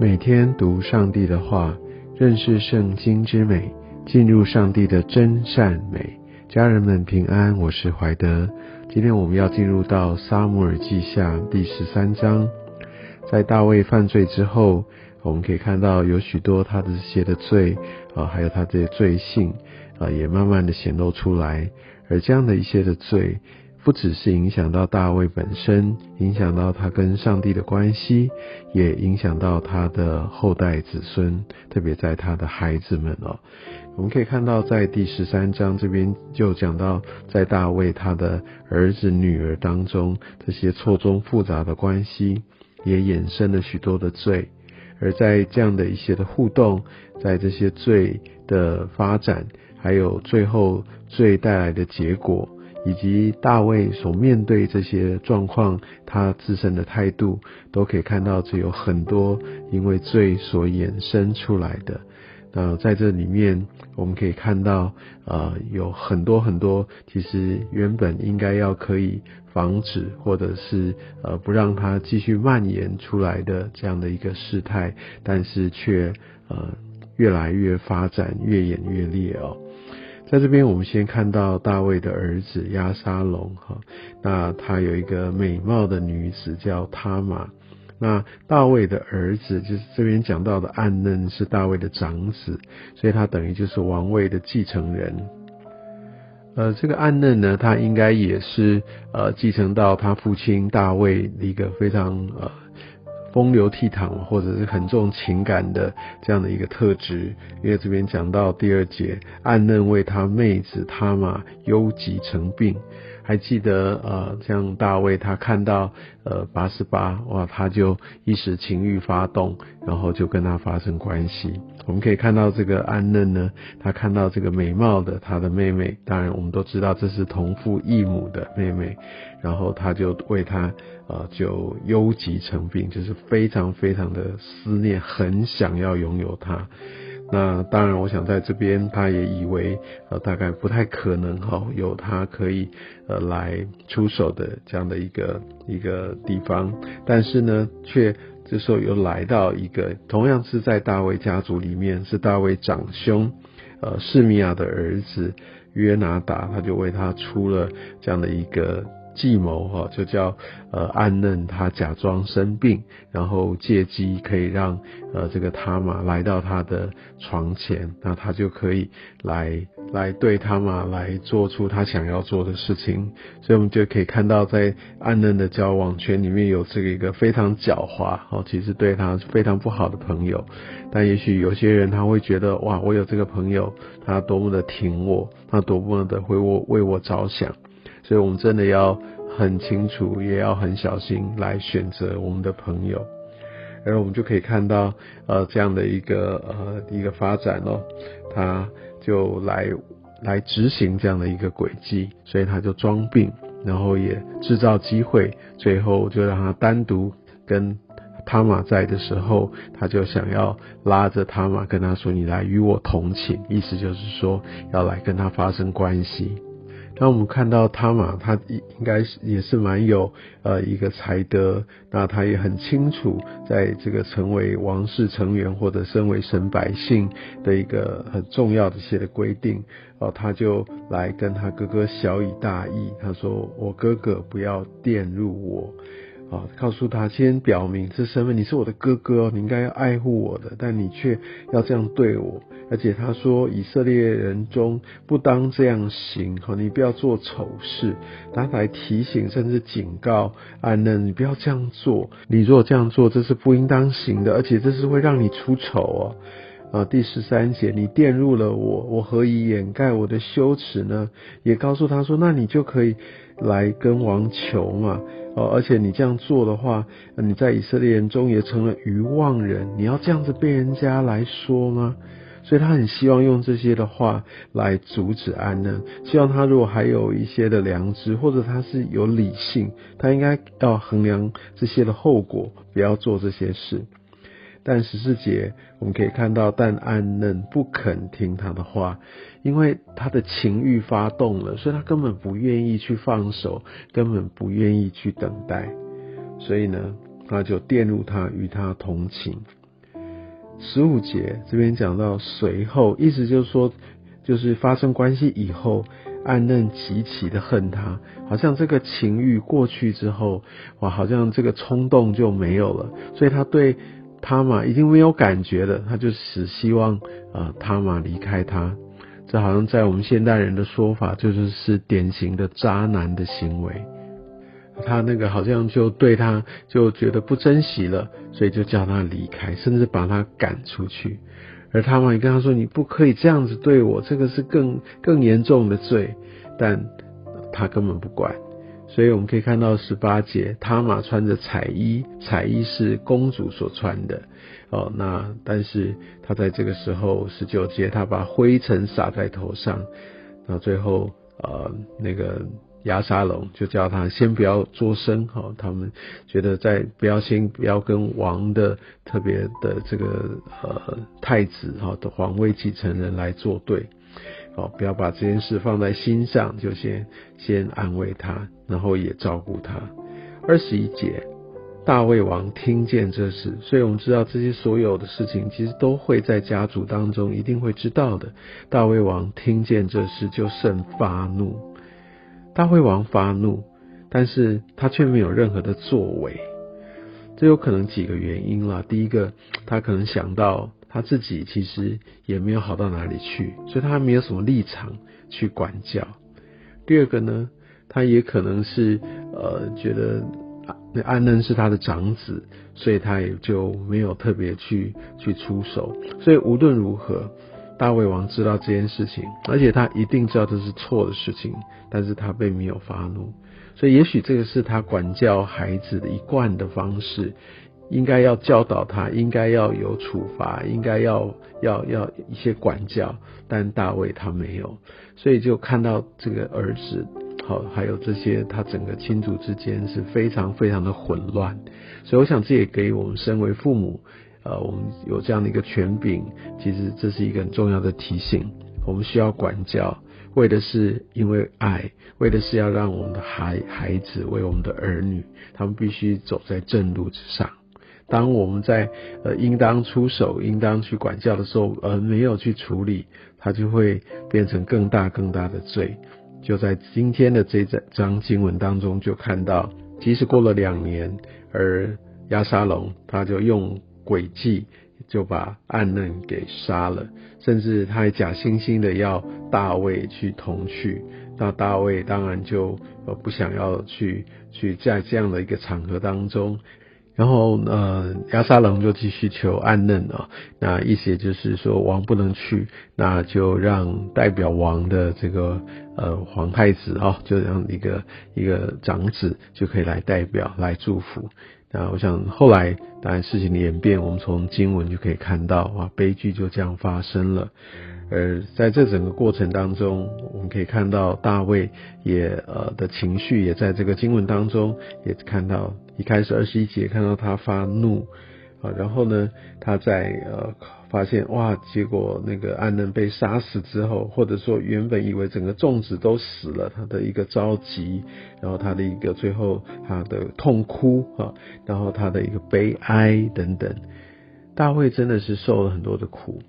每天读上帝的话，认识圣经之美，进入上帝的真善美。家人们平安，我是怀德。今天我们要进入到撒母耳记下第十三章。在大卫犯罪之后，我们可以看到有许多他的这些的罪啊，还有他这些罪性啊，也慢慢的显露出来。而这样的一些的罪。不只是影响到大卫本身，影响到他跟上帝的关系，也影响到他的后代子孙，特别在他的孩子们哦。我们可以看到，在第十三章这边就讲到，在大卫他的儿子女儿当中，这些错综复杂的关系，也衍生了许多的罪。而在这样的一些的互动，在这些罪的发展，还有最后罪带来的结果。以及大卫所面对这些状况，他自身的态度，都可以看到，这有很多因为罪所衍生出来的。那在这里面，我们可以看到，呃，有很多很多，其实原本应该要可以防止，或者是呃不让它继续蔓延出来的这样的一个事态，但是却呃越来越发展，越演越烈哦。在这边，我们先看到大卫的儿子亚沙龙，哈，那他有一个美貌的女子叫他玛。那大卫的儿子就是这边讲到的暗嫩是大卫的长子，所以他等于就是王位的继承人。呃，这个暗嫩呢，他应该也是呃继承到他父亲大卫一个非常呃。风流倜傥，或者是很重情感的这样的一个特质，因为这边讲到第二节，暗认为他妹子他妈忧疾成病。还记得呃，像大卫他看到呃八十八哇，他就一时情欲发动，然后就跟他发生关系。我们可以看到这个安嫩呢，他看到这个美貌的他的妹妹，当然我们都知道这是同父异母的妹妹，然后他就为他呃就忧急成病，就是非常非常的思念，很想要拥有她。那当然，我想在这边，他也以为呃，大概不太可能哈，有他可以呃来出手的这样的一个一个地方，但是呢，却这时候又来到一个同样是在大卫家族里面，是大卫长兄呃示米亚的儿子约拿达，他就为他出了这样的一个。计谋哈，就叫呃暗嫩，他假装生病，然后借机可以让呃这个他嘛来到他的床前，那他就可以来来对他嘛来做出他想要做的事情。所以我们就可以看到，在暗嫩的交往圈里面有这个一个非常狡猾哦，其实对他非常不好的朋友。但也许有些人他会觉得哇，我有这个朋友，他多么的挺我，他多么的为我为我着想。所以我们真的要很清楚，也要很小心来选择我们的朋友，而我们就可以看到，呃，这样的一个呃一个发展哦，他就来来执行这样的一个轨迹，所以他就装病，然后也制造机会，最后就让他单独跟他玛在的时候，他就想要拉着他玛跟他说：“你来与我同寝。”意思就是说要来跟他发生关系。那我们看到他嘛，他应应该是也是蛮有呃一个才德，那他也很清楚，在这个成为王室成员或者身为神百姓的一个很重要的一些的规定，哦，他就来跟他哥哥小以大义，他说我哥哥不要玷入我。啊，告诉他先表明这身份，你是我的哥哥哦，你应该要爱护我的，但你却要这样对我。而且他说以色列人中不当这样行，哈，你不要做丑事。他来提醒甚至警告安嫩，你不要这样做。你若这样做，这是不应当行的，而且这是会让你出丑哦。啊，第十三节，你玷入了我，我何以掩盖我的羞耻呢？也告诉他说，那你就可以来跟王求嘛。哦，而且你这样做的话，你在以色列人中也成了愚妄人。你要这样子被人家来说吗？所以他很希望用这些的话来阻止安呢。希望他如果还有一些的良知，或者他是有理性，他应该要衡量这些的后果，不要做这些事。但十四节我们可以看到，但安嫩不肯听他的话，因为他的情欲发动了，所以他根本不愿意去放手，根本不愿意去等待，所以呢，他就玷入他与他同情。十五节这边讲到随后，意思就是说，就是发生关系以后，暗嫩极其的恨他，好像这个情欲过去之后，哇，好像这个冲动就没有了，所以他对他玛已经没有感觉了，他就只希望啊他玛离开他。这好像在我们现代人的说法，就是是典型的渣男的行为。他那个好像就对他就觉得不珍惜了，所以就叫他离开，甚至把他赶出去。而他嘛也跟他说：“你不可以这样子对我，这个是更更严重的罪。”但他根本不管。所以我们可以看到十八节，他玛穿着彩衣，彩衣是公主所穿的哦。那但是他在这个时候十九节，他把灰尘撒在头上，那最后呃那个。亚沙龙就叫他先不要作声，哈，他们觉得在不要先不要跟王的特别的这个呃太子哈的皇位继承人来作对，哦，不要把这件事放在心上，就先先安慰他，然后也照顾他。二十一节，大卫王听见这事，所以我们知道这些所有的事情其实都会在家族当中一定会知道的。大卫王听见这事就甚发怒。大卫王发怒，但是他却没有任何的作为。这有可能几个原因啦。第一个，他可能想到他自己其实也没有好到哪里去，所以他没有什么立场去管教。第二个呢，他也可能是呃觉得那安嫩是他的长子，所以他也就没有特别去去出手。所以无论如何。大卫王知道这件事情，而且他一定知道这是错的事情，但是他并没有发怒，所以也许这个是他管教孩子的一贯的方式，应该要教导他，应该要有处罚，应该要要要一些管教，但大卫他没有，所以就看到这个儿子，好，还有这些他整个亲族之间是非常非常的混乱，所以我想这也给我们身为父母。呃，我们有这样的一个权柄，其实这是一个很重要的提醒。我们需要管教，为的是因为爱，为的是要让我们的孩孩子，为我们的儿女，他们必须走在正路之上。当我们在呃应当出手、应当去管教的时候，而没有去处理，它就会变成更大更大的罪。就在今天的这张经文当中，就看到，即使过了两年，而亚沙龙他就用。诡计就把暗嫩给杀了，甚至他还假惺惺的要大卫去同去，那大卫当然就呃不想要去去在这样的一个场合当中，然后呃亚沙龙就继续求暗嫩啊，那意思也就是说王不能去，那就让代表王的这个呃皇太子啊，就让一个一个长子就可以来代表来祝福。那我想后来当然事情的演变，我们从经文就可以看到啊，悲剧就这样发生了。而在这整个过程当中，我们可以看到大卫也呃的情绪也在这个经文当中也看到，一开始二十一节看到他发怒啊，然后呢他在呃。发现哇，结果那个安嫩被杀死之后，或者说原本以为整个众子都死了，他的一个着急，然后他的一个最后他的痛哭啊，然后他的一个悲哀等等，大卫真的是受了很多的苦，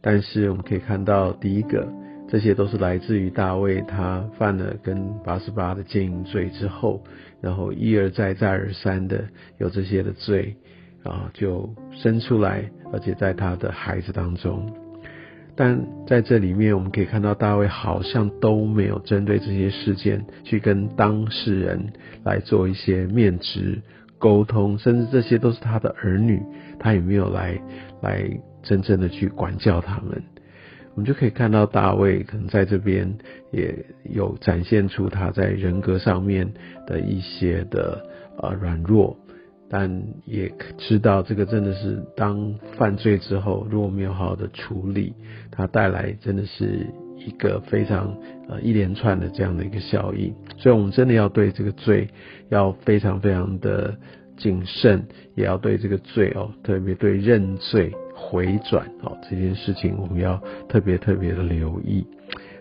但是我们可以看到，第一个，这些都是来自于大卫他犯了跟八十八的奸淫罪之后，然后一而再再而三的有这些的罪。啊，就生出来，而且在他的孩子当中，但在这里面，我们可以看到大卫好像都没有针对这些事件去跟当事人来做一些面值沟通，甚至这些都是他的儿女，他也没有来来真正的去管教他们。我们就可以看到大卫可能在这边也有展现出他在人格上面的一些的呃软弱。但也知道这个真的是当犯罪之后，如果没有好好的处理，它带来真的是一个非常呃一连串的这样的一个效应。所以，我们真的要对这个罪要非常非常的谨慎，也要对这个罪哦，特别对认罪回转哦这件事情，我们要特别特别的留意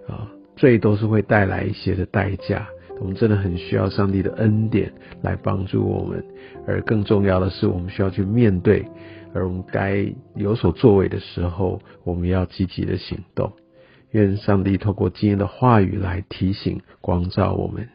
啊。罪都是会带来一些的代价，我们真的很需要上帝的恩典来帮助我们，而更重要的是，我们需要去面对，而我们该有所作为的时候，我们要积极的行动。愿上帝透过今天的话语来提醒、光照我们。